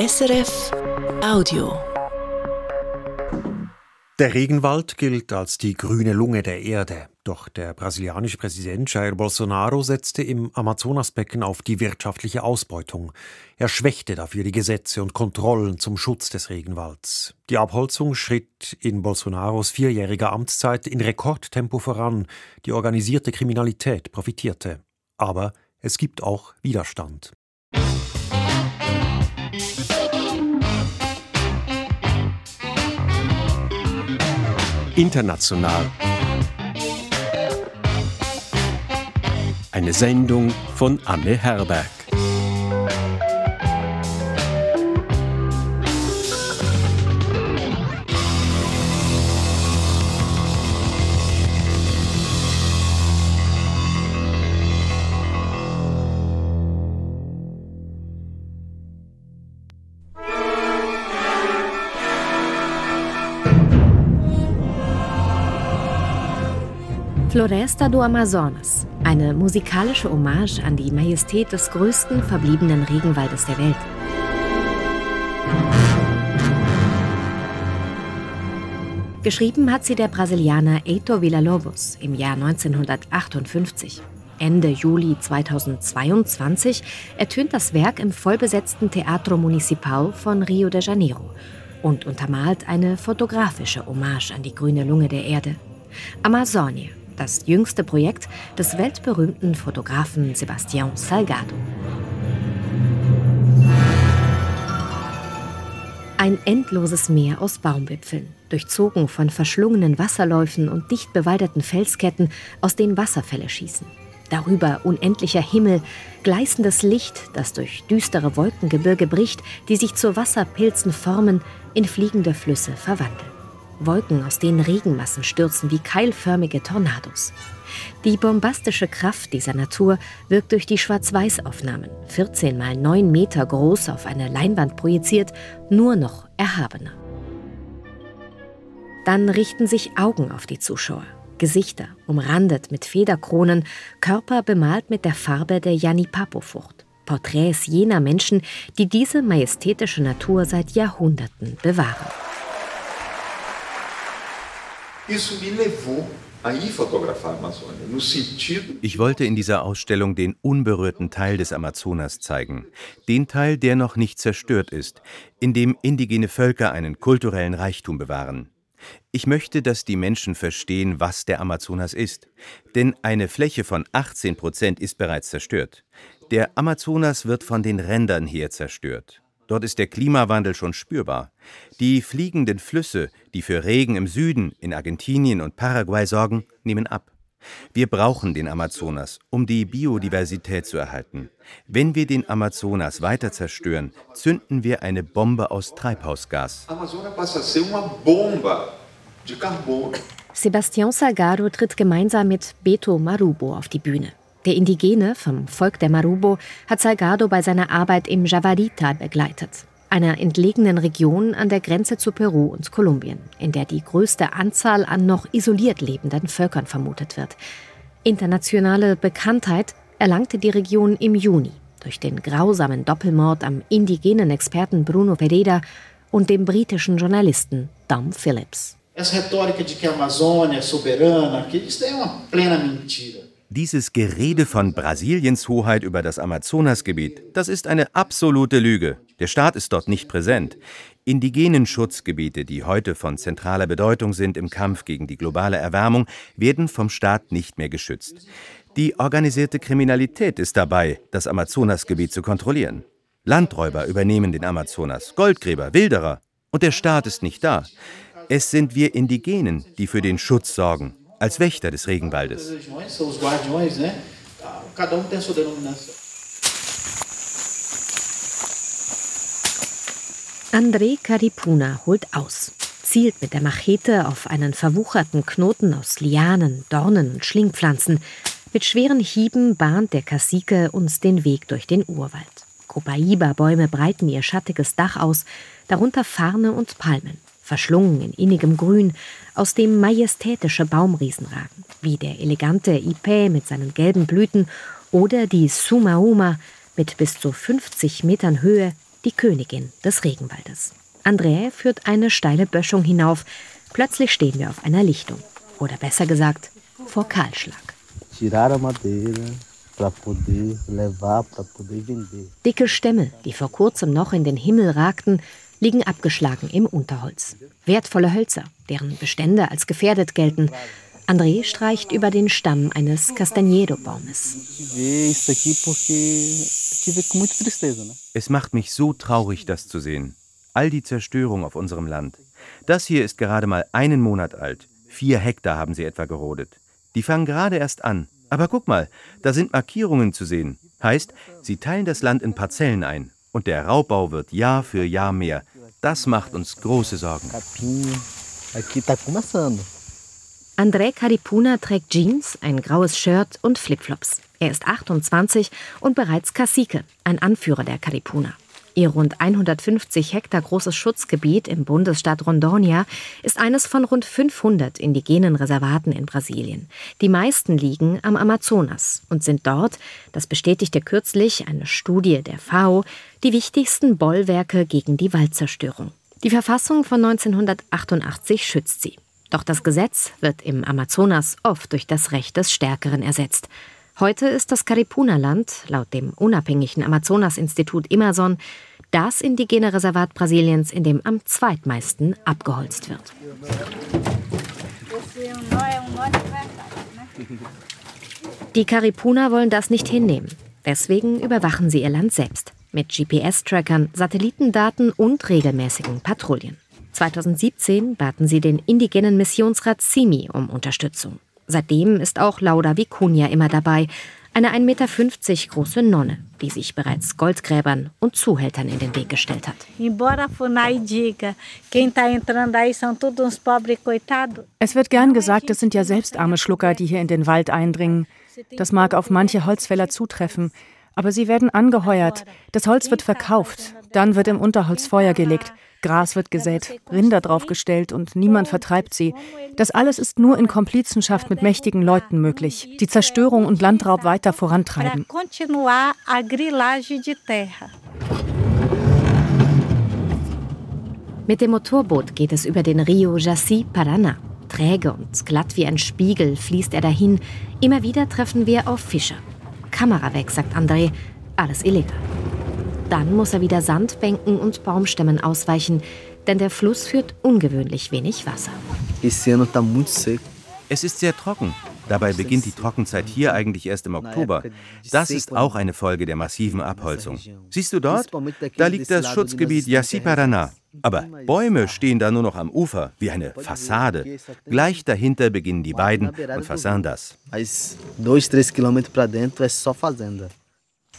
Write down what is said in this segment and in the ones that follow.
SRF Audio. Der Regenwald gilt als die grüne Lunge der Erde. Doch der brasilianische Präsident Jair Bolsonaro setzte im Amazonasbecken auf die wirtschaftliche Ausbeutung. Er schwächte dafür die Gesetze und Kontrollen zum Schutz des Regenwalds. Die Abholzung schritt in Bolsonaros vierjähriger Amtszeit in Rekordtempo voran. Die organisierte Kriminalität profitierte. Aber es gibt auch Widerstand. International. Eine Sendung von Anne Herberg. Floresta do Amazonas, eine musikalische Hommage an die Majestät des größten verbliebenen Regenwaldes der Welt. Geschrieben hat sie der Brasilianer Heitor Villa-Lobos im Jahr 1958. Ende Juli 2022 ertönt das Werk im vollbesetzten Teatro Municipal von Rio de Janeiro und untermalt eine fotografische Hommage an die grüne Lunge der Erde. Amazonia, das jüngste Projekt des weltberühmten Fotografen Sebastião Salgado. Ein endloses Meer aus Baumwipfeln, durchzogen von verschlungenen Wasserläufen und dicht bewaldeten Felsketten, aus denen Wasserfälle schießen. Darüber unendlicher Himmel, gleißendes Licht, das durch düstere Wolkengebirge bricht, die sich zu Wasserpilzen formen, in fliegende Flüsse verwandeln. Wolken, aus denen Regenmassen stürzen wie keilförmige Tornados. Die bombastische Kraft dieser Natur wirkt durch die Schwarz-Weiß-Aufnahmen, 14 mal 9 Meter groß auf eine Leinwand projiziert, nur noch erhabener. Dann richten sich Augen auf die Zuschauer. Gesichter, umrandet mit Federkronen, Körper bemalt mit der Farbe der Janipapo-Frucht. Porträts jener Menschen, die diese majestätische Natur seit Jahrhunderten bewahren. Ich wollte in dieser Ausstellung den unberührten Teil des Amazonas zeigen, den Teil, der noch nicht zerstört ist, in dem indigene Völker einen kulturellen Reichtum bewahren. Ich möchte, dass die Menschen verstehen, was der Amazonas ist, denn eine Fläche von 18 Prozent ist bereits zerstört. Der Amazonas wird von den Rändern her zerstört. Dort ist der Klimawandel schon spürbar. Die fliegenden Flüsse, die für Regen im Süden, in Argentinien und Paraguay sorgen, nehmen ab. Wir brauchen den Amazonas, um die Biodiversität zu erhalten. Wenn wir den Amazonas weiter zerstören, zünden wir eine Bombe aus Treibhausgas. Sebastião Salgado tritt gemeinsam mit Beto Marubo auf die Bühne. Der Indigene vom Volk der Marubo hat Salgado bei seiner Arbeit im Javari-Tal begleitet, einer entlegenen Region an der Grenze zu Peru und Kolumbien, in der die größte Anzahl an noch isoliert lebenden Völkern vermutet wird. Internationale Bekanntheit erlangte die Region im Juni durch den grausamen Doppelmord am indigenen Experten Bruno Pereira und dem britischen Journalisten Dom Phillips. Essa retórica de que a Amazônia é soberana, que isso é uma plena mentira. Dieses Gerede von Brasiliens Hoheit über das Amazonasgebiet, das ist eine absolute Lüge. Der Staat ist dort nicht präsent. Indigenen Schutzgebiete, die heute von zentraler Bedeutung sind im Kampf gegen die globale Erwärmung, werden vom Staat nicht mehr geschützt. Die organisierte Kriminalität ist dabei, das Amazonasgebiet zu kontrollieren. Landräuber übernehmen den Amazonas, Goldgräber, Wilderer. Und der Staat ist nicht da. Es sind wir Indigenen, die für den Schutz sorgen als Wächter des Regenwaldes. André Caripuna holt aus, zielt mit der Machete auf einen verwucherten Knoten aus Lianen, Dornen und Schlingpflanzen. Mit schweren Hieben bahnt der Kassike uns den Weg durch den Urwald. Copaiba-Bäume breiten ihr schattiges Dach aus, darunter Farne und Palmen verschlungen in innigem Grün, aus dem majestätische Baumriesen ragen, wie der elegante Ipe mit seinen gelben Blüten oder die Sumauma mit bis zu 50 Metern Höhe, die Königin des Regenwaldes. André führt eine steile Böschung hinauf. Plötzlich stehen wir auf einer Lichtung. Oder besser gesagt, vor Kahlschlag. Dicke Stämme, die vor kurzem noch in den Himmel ragten, liegen abgeschlagen im Unterholz. Wertvolle Hölzer, deren Bestände als gefährdet gelten. André streicht über den Stamm eines Castañedo-Baumes. Es macht mich so traurig, das zu sehen. All die Zerstörung auf unserem Land. Das hier ist gerade mal einen Monat alt. Vier Hektar haben sie etwa gerodet. Die fangen gerade erst an. Aber guck mal, da sind Markierungen zu sehen. Heißt, sie teilen das Land in Parzellen ein. Und der Raubbau wird Jahr für Jahr mehr. Das macht uns große Sorgen. André Caripuna trägt Jeans, ein graues Shirt und Flipflops. Er ist 28 und bereits Cacique, ein Anführer der Caripuna. Ihr rund 150 Hektar großes Schutzgebiet im Bundesstaat Rondônia ist eines von rund 500 indigenen Reservaten in Brasilien. Die meisten liegen am Amazonas und sind dort, das bestätigte kürzlich eine Studie der FAO, die wichtigsten Bollwerke gegen die Waldzerstörung. Die Verfassung von 1988 schützt sie. Doch das Gesetz wird im Amazonas oft durch das Recht des Stärkeren ersetzt. Heute ist das Caripuna-Land, laut dem unabhängigen Amazonas-Institut Immerson, das indigene Reservat Brasiliens, in dem am zweitmeisten abgeholzt wird. Die Caripuna wollen das nicht hinnehmen. Deswegen überwachen sie ihr Land selbst. Mit GPS-Trackern, Satellitendaten und regelmäßigen Patrouillen. 2017 baten sie den indigenen Missionsrat CIMI um Unterstützung. Seitdem ist auch Lauda Vicuña immer dabei, eine 1,50 Meter große Nonne, die sich bereits Goldgräbern und Zuhältern in den Weg gestellt hat. Es wird gern gesagt, es sind ja selbst arme Schlucker, die hier in den Wald eindringen. Das mag auf manche Holzfäller zutreffen, aber sie werden angeheuert, das Holz wird verkauft, dann wird im Unterholz Feuer gelegt, Gras wird gesät, Rinder draufgestellt und niemand vertreibt sie. Das alles ist nur in Komplizenschaft mit mächtigen Leuten möglich, die Zerstörung und Landraub weiter vorantreiben. Mit dem Motorboot geht es über den Rio Jaci Paraná. Träge und glatt wie ein Spiegel fließt er dahin. Immer wieder treffen wir auf Fischer. Kamera weg, sagt André. Alles illegal. Dann muss er wieder Sandbänken und Baumstämmen ausweichen, denn der Fluss führt ungewöhnlich wenig Wasser. Es ist sehr trocken. Dabei beginnt die Trockenzeit hier eigentlich erst im Oktober. Das ist auch eine Folge der massiven Abholzung. Siehst du dort? Da liegt das Schutzgebiet Yassi Paraná. Aber Bäume stehen da nur noch am Ufer, wie eine Fassade. Gleich dahinter beginnen die beiden und Fasandas.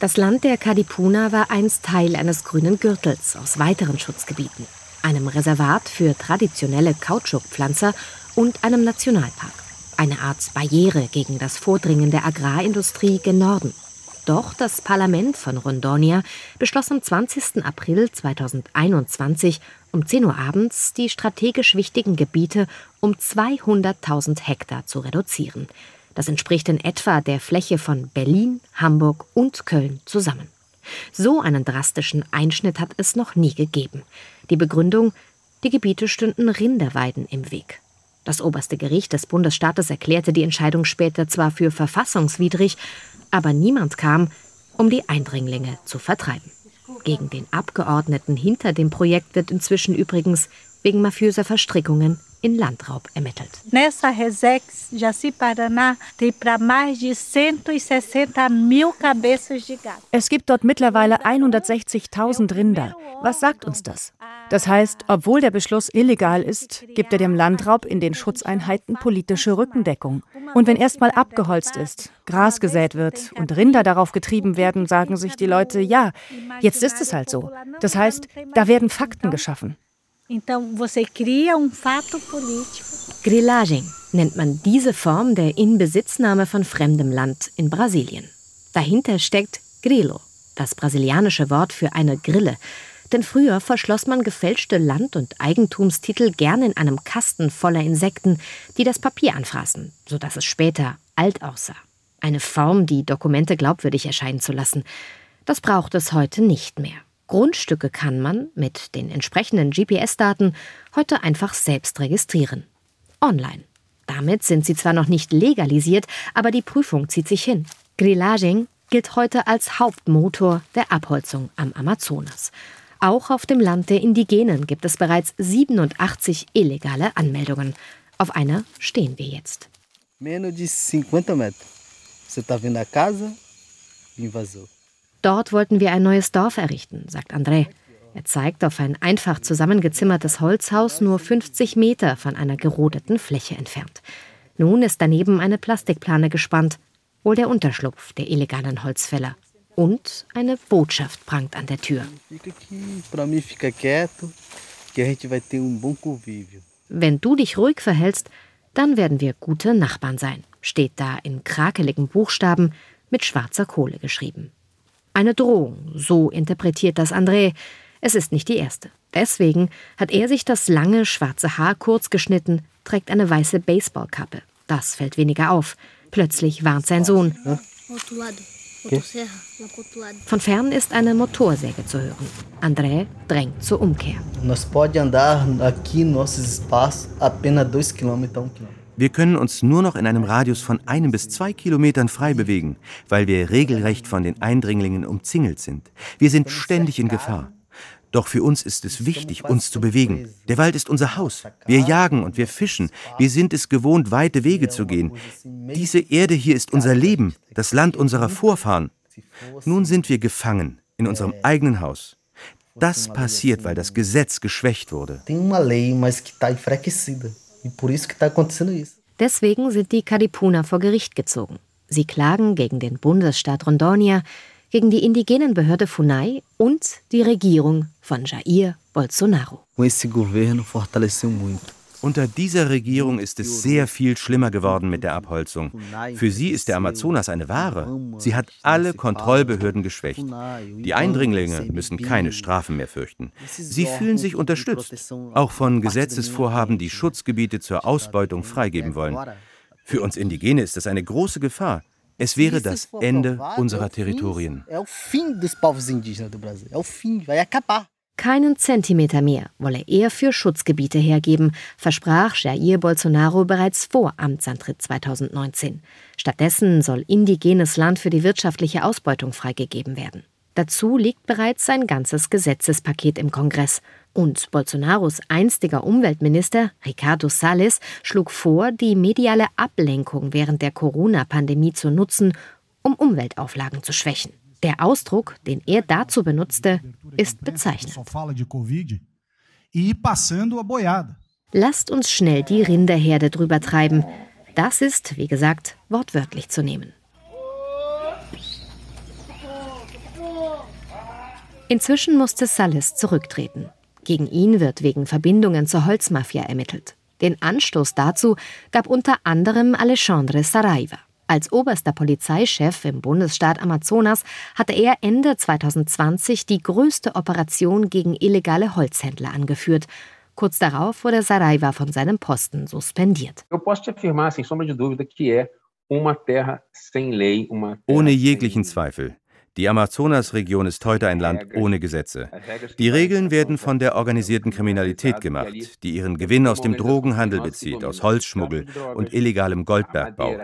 Das Land der Kadipuna war einst Teil eines grünen Gürtels aus weiteren Schutzgebieten, einem Reservat für traditionelle Kautschukpflanzer und einem Nationalpark. Eine Art Barriere gegen das Vordringen der Agrarindustrie gen Norden. Doch das Parlament von Rondonia beschloss am 20. April 2021 um 10 Uhr abends, die strategisch wichtigen Gebiete um 200.000 Hektar zu reduzieren. Das entspricht in etwa der Fläche von Berlin, Hamburg und Köln zusammen. So einen drastischen Einschnitt hat es noch nie gegeben. Die Begründung, die Gebiete stünden Rinderweiden im Weg. Das oberste Gericht des Bundesstaates erklärte die Entscheidung später zwar für verfassungswidrig, aber niemand kam, um die Eindringlinge zu vertreiben. Gegen den Abgeordneten hinter dem Projekt wird inzwischen übrigens wegen mafiöser Verstrickungen in Landraub ermittelt. Nessa Resex Jaci-Paraná tem para mais de 160 mil cabeças de gado. Es gibt dort mittlerweile 160.000 Rinder. Was sagt uns das? Das heißt, obwohl der Beschluss illegal ist, gibt er dem Landraub in den Schutzeinheiten politische Rückendeckung. Und wenn erstmal abgeholzt ist, Gras gesät wird und Rinder darauf getrieben werden, sagen sich die Leute, ja, jetzt ist es halt so. Das heißt, da werden Fakten geschaffen. Então você cria um fato político. Grillaging nennt man diese Form der Inbesitznahme von fremdem Land in Brasilien. Dahinter steckt Grilo, das brasilianische Wort für eine Grille. Denn früher verschloss man gefälschte Land- und Eigentumstitel gern in einem Kasten voller Insekten, die das Papier anfraßen, sodass es später alt aussah. Eine Form, die Dokumente glaubwürdig erscheinen zu lassen. Das braucht es heute nicht mehr. Grundstücke kann man mit den entsprechenden GPS-Daten heute einfach selbst registrieren. Online. Damit sind sie zwar noch nicht legalisiert, aber die Prüfung zieht sich hin. Grillaging gilt heute als Hauptmotor der Abholzung am Amazonas. Auch auf dem Land der Indigenen gibt es bereits 87 illegale Anmeldungen. Auf einer stehen wir jetzt. Menos de 50 metros. Você está vendo a casa? Invasor. Dort wollten wir ein neues Dorf errichten, sagt André. Er zeigt auf ein einfach zusammengezimmertes Holzhaus nur 50 Meter von einer gerodeten Fläche entfernt. Nun ist daneben eine Plastikplane gespannt, wohl der Unterschlupf der illegalen Holzfäller. Und eine Botschaft prangt an der Tür. Wenn du dich ruhig verhältst, dann werden wir gute Nachbarn sein, steht da in krakeligen Buchstaben mit schwarzer Kohle geschrieben. Eine Drohung, so interpretiert das André. Es ist nicht die erste. Deswegen hat er sich das lange schwarze Haar kurz geschnitten, trägt eine weiße Baseballkappe. Das fällt weniger auf. Plötzlich warnt sein Sohn. Von fern ist eine Motorsäge zu hören. André drängt zur Umkehr. Nós pode andar aqui nossos espaços apenas 2 km a 1 km. Wir können uns nur noch in einem Radius von einem bis zwei Kilometern frei bewegen, weil wir regelrecht von den Eindringlingen umzingelt sind. Wir sind ständig in Gefahr. Doch für uns ist es wichtig, uns zu bewegen. Der Wald ist unser Haus. Wir jagen und wir fischen. Wir sind es gewohnt, weite Wege zu gehen. Diese Erde hier ist unser Leben, das Land unserer Vorfahren. Nun sind wir gefangen in unserem eigenen Haus. Das passiert, weil das Gesetz geschwächt wurde. Tem uma lei, mas que está enfraquecida. E por isso que está acontecendo isso. Deswegen sind die Kadipuna vor Gericht gezogen. Sie klagen gegen den Bundesstaat Rondônia, gegen die indigenen Behörde Funai und die Regierung von Jair Bolsonaro. Com esse governo fortaleceu muito. Unter dieser Regierung ist es sehr viel schlimmer geworden mit der Abholzung. Für sie ist der Amazonas eine Ware. Sie hat alle Kontrollbehörden geschwächt. Die Eindringlinge müssen keine Strafen mehr fürchten. Sie fühlen sich unterstützt, auch von Gesetzesvorhaben, die Schutzgebiete zur Ausbeutung freigeben wollen. Für uns Indigene ist das eine große Gefahr. Es wäre das Ende unserer Territorien. Keinen Zentimeter mehr wolle er für Schutzgebiete hergeben, versprach Jair Bolsonaro bereits vor Amtsantritt 2019. Stattdessen soll indigenes Land für die wirtschaftliche Ausbeutung freigegeben werden. Dazu liegt bereits ein ganzes Gesetzespaket im Kongress. Und Bolsonaros einstiger Umweltminister, Ricardo Salles, schlug vor, die mediale Ablenkung während der Corona-Pandemie zu nutzen, um Umweltauflagen zu schwächen. Der Ausdruck, den er dazu benutzte, ist bezeichnend. E. Lasst uns schnell die Rinderherde drüber treiben. Das ist, wie gesagt, wortwörtlich zu nehmen. Inzwischen musste Salles zurücktreten. Gegen ihn wird wegen Verbindungen zur Holzmafia ermittelt. Den Anstoß dazu gab unter anderem Alexandre Saraiva. Als oberster Polizeichef im Bundesstaat Amazonas hatte er Ende 2020 die größte Operation gegen illegale Holzhändler angeführt. Kurz darauf wurde Saraiva von seinem Posten suspendiert. Ohne jeglichen Zweifel. Die Amazonasregion ist heute ein Land ohne Gesetze. Die Regeln werden von der organisierten Kriminalität gemacht, die ihren Gewinn aus dem Drogenhandel bezieht, aus Holzschmuggel und illegalem Goldbergbau.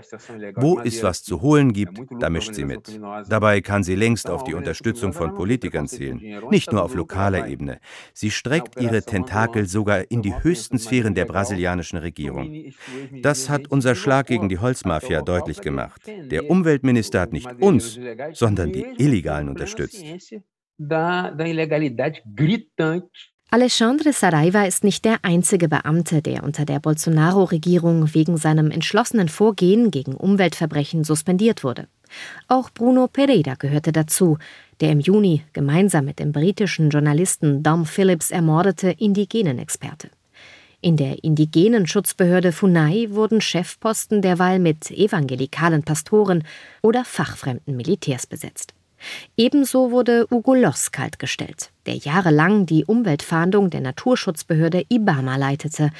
Wo es was zu holen gibt, da mischt sie mit. Dabei kann sie längst auf die Unterstützung von Politikern zählen, nicht nur auf lokaler Ebene. Sie streckt ihre Tentakel sogar in die höchsten Sphären der brasilianischen Regierung. Das hat unser Schlag gegen die Holzmafia deutlich gemacht. Der Umweltminister hat nicht uns, sondern die Illegalen unterstützt. Alexandre Saraiva ist nicht der einzige Beamte, der unter der Bolsonaro-Regierung wegen seinem entschlossenen Vorgehen gegen Umweltverbrechen suspendiert wurde. Auch Bruno Pereira gehörte dazu, der im Juni gemeinsam mit dem britischen Journalisten Dom Phillips ermordete Indigenenexperte. In der indigenen Schutzbehörde Funai wurden Chefposten derweil mit evangelikalen Pastoren oder fachfremden Militärs besetzt. Ebenso wurde Ugo Loss kaltgestellt, der jahrelang die Umweltfahndung der Naturschutzbehörde Ibama leitete.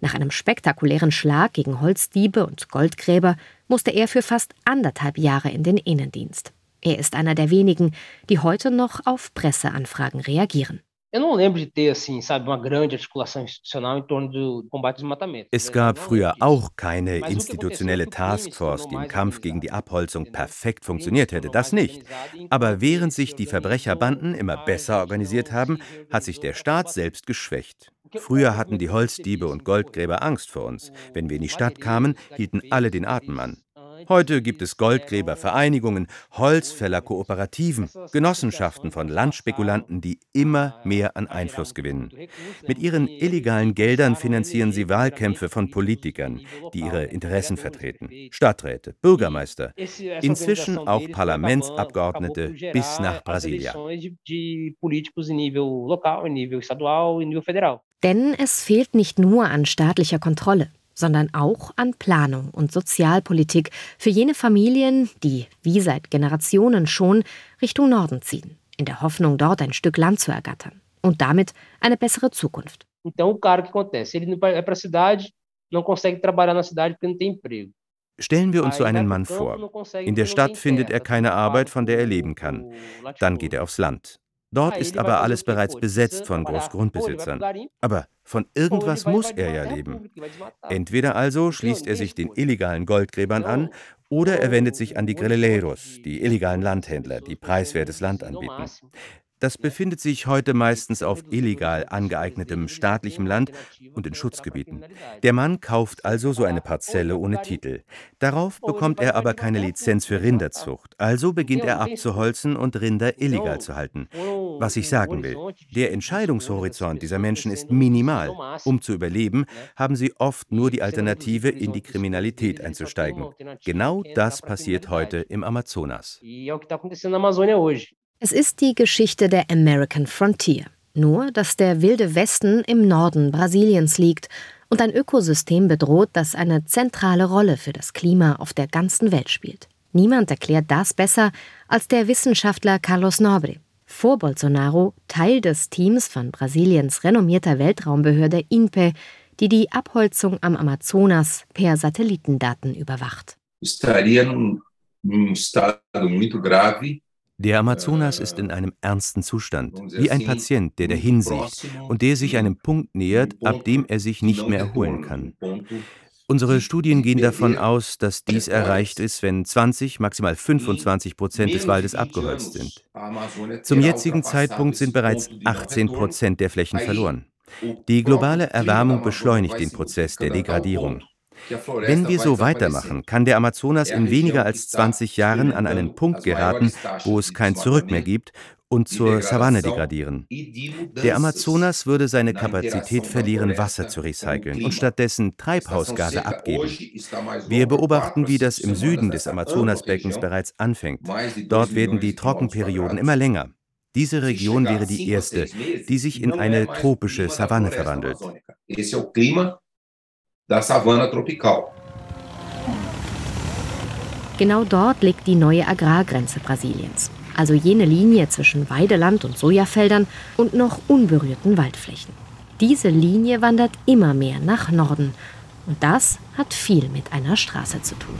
Nach einem spektakulären Schlag gegen Holzdiebe und Goldgräber musste er für fast anderthalb Jahre in den Innendienst. Er ist einer der wenigen, die heute noch auf Presseanfragen reagieren. Es gab früher auch keine institutionelle Taskforce, die im Kampf gegen die Abholzung perfekt funktioniert hätte, das nicht. Aber während sich die Verbrecherbanden immer besser organisiert haben, hat sich der Staat selbst geschwächt. Früher hatten die Holzdiebe und Goldgräber Angst vor uns. Wenn wir in die Stadt kamen, hielten alle den Atem an. Heute gibt es Goldgräbervereinigungen, Holzfällerkooperativen, Genossenschaften von Landspekulanten, die immer mehr an Einfluss gewinnen. Mit ihren illegalen Geldern finanzieren sie Wahlkämpfe von Politikern, die ihre Interessen vertreten. Stadträte, Bürgermeister, inzwischen auch Parlamentsabgeordnete bis nach Brasilia. Denn es fehlt nicht nur an staatlicher Kontrolle sondern auch an Planung und Sozialpolitik für jene Familien, die, wie seit Generationen schon, Richtung Norden ziehen, in der Hoffnung, dort ein Stück Land zu ergattern und damit eine bessere Zukunft. Stellen wir uns so einen Mann vor. In der Stadt findet er keine Arbeit, von der er leben kann. Dann geht er aufs Land. Dort ist aber alles bereits besetzt von Großgrundbesitzern. Aber von irgendwas muss er ja leben. Entweder also schließt er sich den illegalen Goldgräbern an oder er wendet sich an die Grilleros, die illegalen Landhändler, die preiswertes Land anbieten. Das befindet sich heute meistens auf illegal angeeignetem staatlichem Land und in Schutzgebieten. Der Mann kauft also so eine Parzelle ohne Titel. Darauf bekommt er aber keine Lizenz für Rinderzucht. Also beginnt er abzuholzen und Rinder illegal zu halten. Was ich sagen will, der Entscheidungshorizont dieser Menschen ist minimal. Um zu überleben, haben sie oft nur die Alternative, in die Kriminalität einzusteigen. Genau das passiert heute im Amazonas. Es ist die Geschichte der American Frontier. Nur, dass der wilde Westen im Norden Brasiliens liegt und ein Ökosystem bedroht, das eine zentrale Rolle für das Klima auf der ganzen Welt spielt. Niemand erklärt das besser als der Wissenschaftler Carlos Nobre. Vor Bolsonaro Teil des Teams von Brasiliens renommierter Weltraumbehörde INPE, die die Abholzung am Amazonas per Satellitendaten überwacht. Estaria num, num estado muito grave der Amazonas ist in einem ernsten Zustand, wie ein Patient, der dahin sieht und der sich einem Punkt nähert, ab dem er sich nicht mehr erholen kann. Unsere Studien gehen davon aus, dass dies erreicht ist, wenn 20, maximal 25 Prozent des Waldes abgeholzt sind. Zum jetzigen Zeitpunkt sind bereits 18 Prozent der Flächen verloren. Die globale Erwärmung beschleunigt den Prozess der Degradierung. Wenn wir so weitermachen, kann der Amazonas in weniger als 20 Jahren an einen Punkt geraten, wo es kein Zurück mehr gibt und zur Savanne degradieren. Der Amazonas würde seine Kapazität verlieren, Wasser zu recyceln und stattdessen Treibhausgase abgeben. Wir beobachten, wie das im Süden des Amazonasbeckens bereits anfängt. Dort werden die Trockenperioden immer länger. Diese Region wäre die erste, die sich in eine tropische Savanne verwandelt da Savanne tropical. Genau dort liegt die neue Agrargrenze Brasiliens, also jene Linie zwischen Weideland und Sojafeldern und noch unberührten Waldflächen. Diese Linie wandert immer mehr nach Norden und das hat viel mit einer Straße zu tun.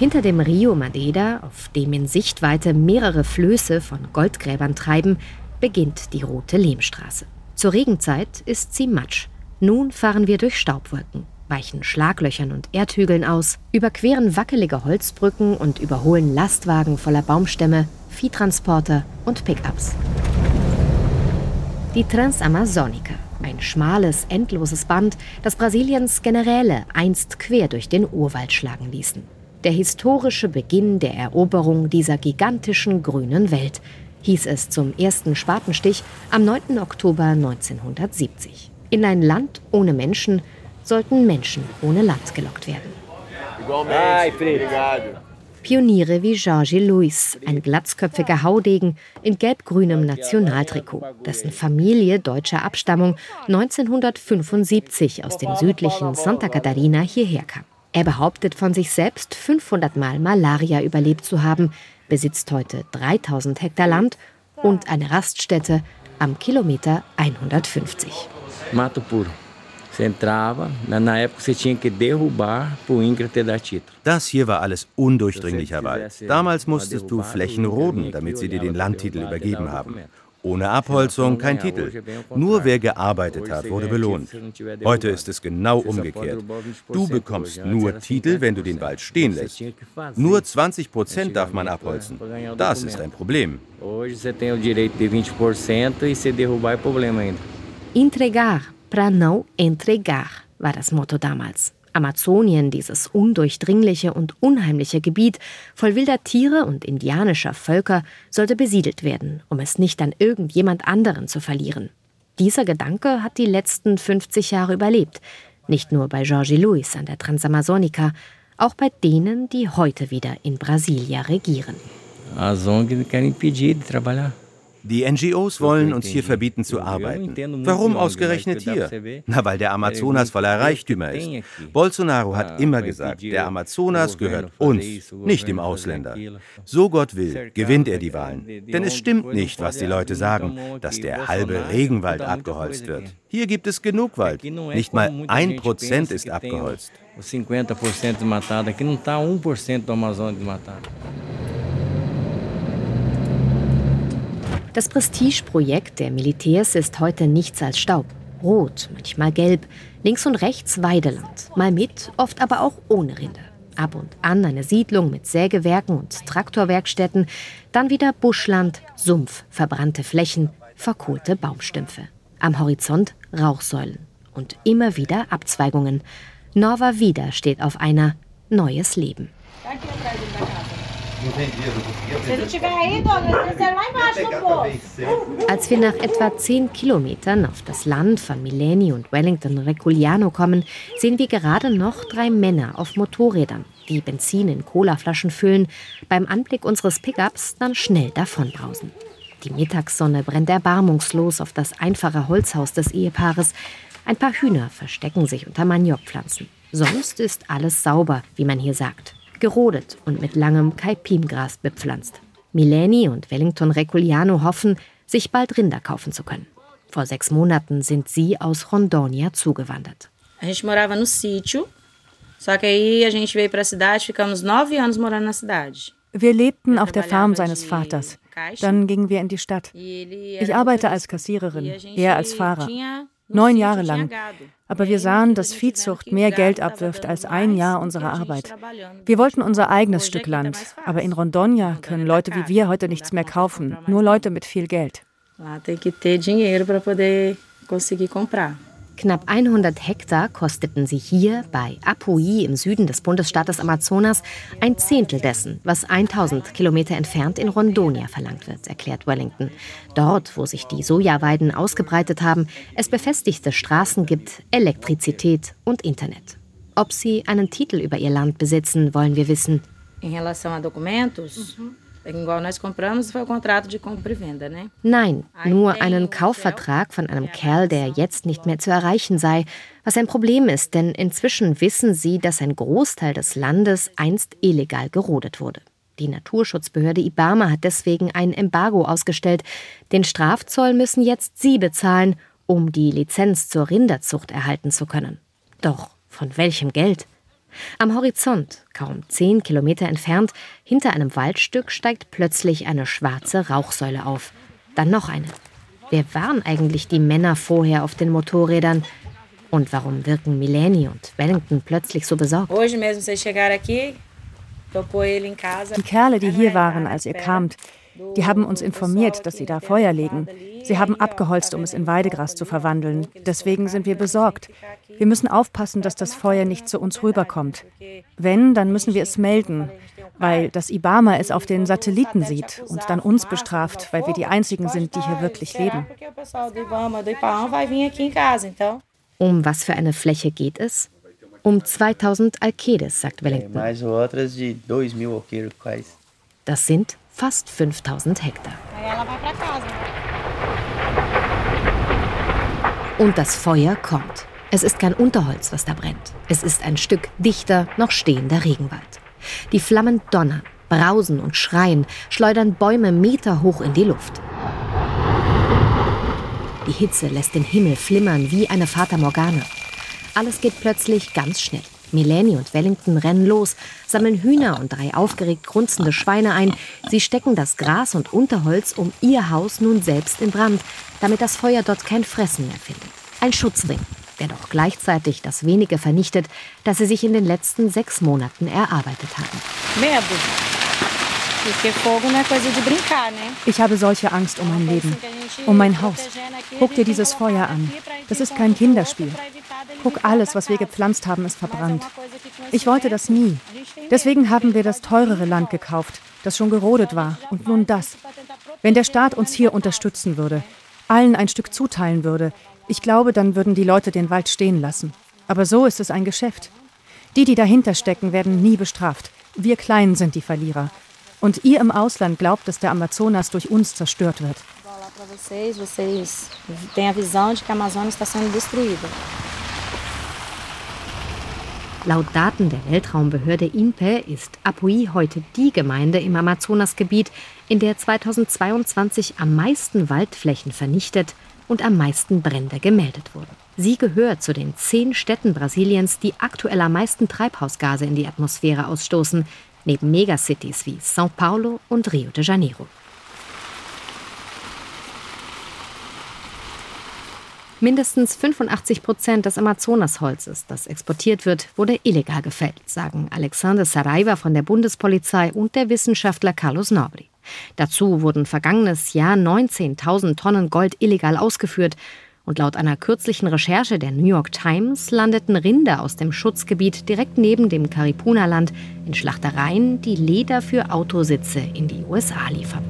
Hinter dem Rio Madeira, auf dem in Sichtweite mehrere Flöße von Goldgräbern treiben, beginnt die rote Lehmstraße. Zur Regenzeit ist sie matsch. Nun fahren wir durch Staubwolken, weichen Schlaglöchern und Erdhügeln aus, überqueren wackelige Holzbrücken und überholen Lastwagen voller Baumstämme, Viehtransporter und Pickups. Die Transamazonica, ein schmales, endloses Band, das Brasiliens Generäle einst quer durch den Urwald schlagen ließen. Der historische Beginn der Eroberung dieser gigantischen grünen Welt, hieß es zum ersten Spatenstich am 9. Oktober 1970. In ein Land ohne Menschen sollten Menschen ohne Land gelockt werden. Pioniere wie Jorge Luis, ein glatzköpfiger Haudegen in gelb-grünem Nationaltrikot, dessen Familie deutscher Abstammung 1975 aus dem südlichen Santa Catarina hierher kam. Er behauptet von sich selbst, 500 Mal Malaria überlebt zu haben, besitzt heute 3000 Hektar Land und eine Raststätte am Kilometer 150. Mato puro. Das hier war alles undurchdringlicher Wald. Damals musstest du Flächen roden, damit sie dir den Landtitel übergeben haben. Ohne Abholzung kein Titel. Nur wer gearbeitet hat, wurde belohnt. Heute ist es genau umgekehrt. Du bekommst nur Titel, wenn du den Wald stehen lässt. Nur 20 Prozent darf man abholzen. Das ist ein Problem. Entregar para não entregar war das Motto damals. Amazonien, dieses undurchdringliche und unheimliche Gebiet voll wilder Tiere und indianischer Völker, sollte besiedelt werden, um es nicht an irgendjemand anderen zu verlieren. Dieser Gedanke hat die letzten 50 Jahre überlebt, nicht nur bei Jorge Luis an der Transamazonica, auch bei denen, die heute wieder in Brasilia regieren. As ONGs querem impedir de trabalhar. Die NGOs wollen uns hier verbieten zu arbeiten. Warum ausgerechnet hier? Na, weil der Amazonas voller Reichtümer ist. Bolsonaro hat immer gesagt, der Amazonas gehört uns, nicht dem Ausländer. So Gott will, gewinnt er die Wahlen. Denn es stimmt nicht, was die Leute sagen, dass der halbe Regenwald abgeholzt wird. Hier gibt es genug Wald. Nicht mal ein Prozent ist abgeholzt. 50% desmatado, aqui não está 1% do Amazonas desmatado. Das Prestigeprojekt der Militärs ist heute nichts als Staub. Rot, manchmal gelb, links und rechts Weideland, mal mit, oft aber auch ohne Rinde. Ab und an eine Siedlung mit Sägewerken und Traktorwerkstätten, dann wieder Buschland, Sumpf, verbrannte Flächen, verkohlte Baumstümpfe. Am Horizont Rauchsäulen und immer wieder Abzweigungen. Norva Wieder steht auf einer Neues Leben. Als wir nach etwa zehn Kilometern auf das Land von Mileni und Wellington Reculiano kommen, sehen wir gerade noch drei Männer auf Motorrädern, die Benzin in Colaflaschen füllen, beim Anblick unseres Pickups dann schnell davonbrausen. Die Mittagssonne brennt erbarmungslos auf das einfache Holzhaus des Ehepaares. Ein paar Hühner verstecken sich unter Maniokpflanzen. Sonst ist alles sauber, wie man hier sagt gerodet und mit langem Kaipimgras bepflanzt. Mileni und Wellington Reculiano hoffen, sich bald Rinder kaufen zu können. Vor sechs Monaten sind sie aus Rondônia zugewandert. A gente morava no sítio, só que aí a gente veio para a cidade, ficamos nove anos morando na cidade. Wir lebten auf der Farm seines Vaters. Dann gingen wir in die Stadt. Ich arbeite als Kassiererin, er als Fahrer. Neun Jahre lang. Aber wir sahen, dass Viehzucht mehr Geld abwirft als ein Jahr unserer Arbeit. Wir wollten unser eigenes Stück Land. Aber in Rondônia können Leute wie wir heute nichts mehr kaufen. Nur Leute mit viel Geld. Lá tem que ter dinheiro para poder conseguir comprar. Knapp 100 Hektar kosteten sie hier bei Apuí im Süden des Bundesstaates Amazonas ein Zehntel dessen, was 1000 Kilometer entfernt in Rondonia verlangt wird, erklärt Wellington. Dort, wo sich die Sojaweiden ausgebreitet haben, es befestigte Straßen gibt, Elektrizität und Internet. Ob sie einen Titel über ihr Land besitzen, wollen wir wissen. Em relação a documentos, mhm. E? Nein, nur einen Kaufvertrag von einem Kerl, der jetzt nicht mehr zu erreichen sei, was ein Problem ist, denn inzwischen wissen sie, dass ein Großteil des Landes einst illegal gerodet wurde. Die Naturschutzbehörde Ibama hat deswegen ein Embargo ausgestellt. Den Strafzoll müssen jetzt sie bezahlen, um die Lizenz zur Rinderzucht erhalten zu können. Doch von welchem Geld? Am Horizont, kaum zehn Kilometer entfernt, hinter einem Waldstück steigt plötzlich eine schwarze Rauchsäule auf. Dann noch eine. Wer waren eigentlich die Männer vorher auf den Motorrädern? Und warum wirken Mileni und Wellington plötzlich so besorgt? Die Kerle, die hier waren, als ihr kamt, die haben uns informiert, dass sie da Feuer legen. Sie haben abgeholzt, um es in Weidegras zu verwandeln. Deswegen sind wir besorgt. Wir müssen aufpassen, dass das Feuer nicht zu uns rüberkommt. Wenn, dann müssen wir es melden, weil das Ibama es auf den Satelliten sieht und dann uns bestraft, weil wir die Einzigen sind, die hier wirklich leben. Um was für eine Fläche geht es? Um 2000 Alkedes, sagt Wellington. Das sind fast 5000 Hektar. Und das Feuer kommt. Es ist kein Unterholz, was da brennt. Es ist ein Stück dichter, noch stehender Regenwald. Die Flammen donnern, brausen und schreien, schleudern Bäume meterhoch in die Luft. Die Hitze lässt den Himmel flimmern wie eine Fata Morgana. Alles geht plötzlich ganz schnell. Mileni und Wellington rennen los, sammeln Hühner und drei aufgeregt grunzende Schweine ein. Sie stecken das Gras und Unterholz um ihr Haus nun selbst in Brand, damit das Feuer dort kein Fressen mehr findet. Ein Schutzring, der doch gleichzeitig das wenige vernichtet, das sie sich in den letzten sechs Monaten erarbeitet haben. Medo. Porque Ich habe solche Angst um mein Leben, um mein Haus. Guck dir dieses Feuer an. Das ist kein Kinderspiel. Guck, alles, was wir gepflanzt haben, ist verbrannt. Ich wollte das nie. Deswegen haben wir das teurere Land gekauft, das schon gerodet war. Und nun das. Wenn der Staat uns hier unterstützen würde, allen ein Stück zuteilen würde, ich glaube, dann würden die Leute den Wald stehen lassen. Aber so ist es ein Geschäft. Die, die dahinter stecken, werden nie bestraft. Wir Kleinen sind die Verlierer. Und ihr im Ausland glaubt, dass der Amazonas durch uns zerstört wird. Laut Daten der Weltraumbehörde INPE ist Apuí heute die Gemeinde im Amazonasgebiet, in der 2022 am meisten Waldflächen vernichtet und am meisten Brände gemeldet wurden. Sie gehört zu den zehn Städten Brasiliens, die aktuell am meisten Treibhausgase in die Atmosphäre ausstoßen, neben Megacities wie São Paulo und Rio de Janeiro. Mindestens 85 Prozent des Amazonasholzes, das exportiert wird, wurde illegal gefällt, sagen Alexander Saraiva von der Bundespolizei und der Wissenschaftler Carlos Nobri. Dazu wurden vergangenes Jahr 19.000 Tonnen Gold illegal ausgeführt. Und laut einer kürzlichen Recherche der New York Times landeten Rinder aus dem Schutzgebiet direkt neben dem Karipuna-Land in Schlachtereien, die Leder für Autositze in die USA liefern.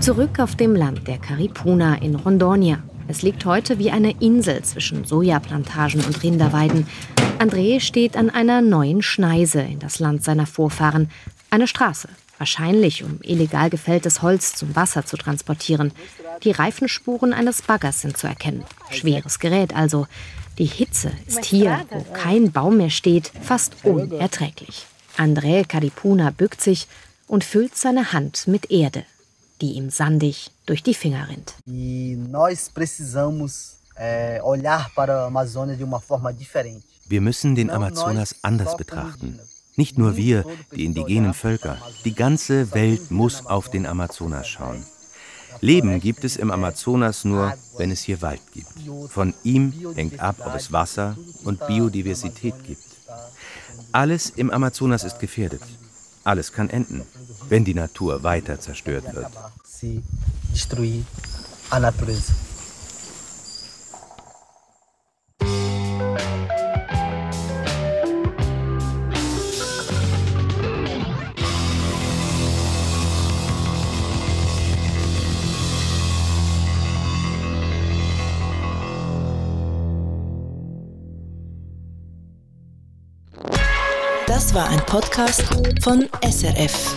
Zurück auf dem Land der Karipuna in Rondonia. Es liegt heute wie eine Insel zwischen Sojaplantagen und Rinderweiden. André steht an einer neuen Schneise in das Land seiner Vorfahren. Eine Straße, wahrscheinlich um illegal gefälltes Holz zum Wasser zu transportieren. Die Reifenspuren eines Baggers sind zu erkennen. Schweres Gerät also. Die Hitze ist hier, wo kein Baum mehr steht, fast unerträglich. André Caripuna bückt sich und füllt seine Hand mit Erde, die ihm sandig durch die Finger rinnt. E nós precisamos olhar para a Amazônia de uma forma diferente. Wir müssen den Amazonas anders betrachten. Nicht nur wir, die indigenen Völker, die ganze Welt muss auf den Amazonas schauen. Leben gibt es im Amazonas nur, wenn es hier Wald gibt. Von ihm hängt ab, ob es Wasser und Biodiversität gibt. Alles im Amazonas ist gefährdet. Alles kann enden, wenn die Natur weiter zerstört wird. Podcast von SRF.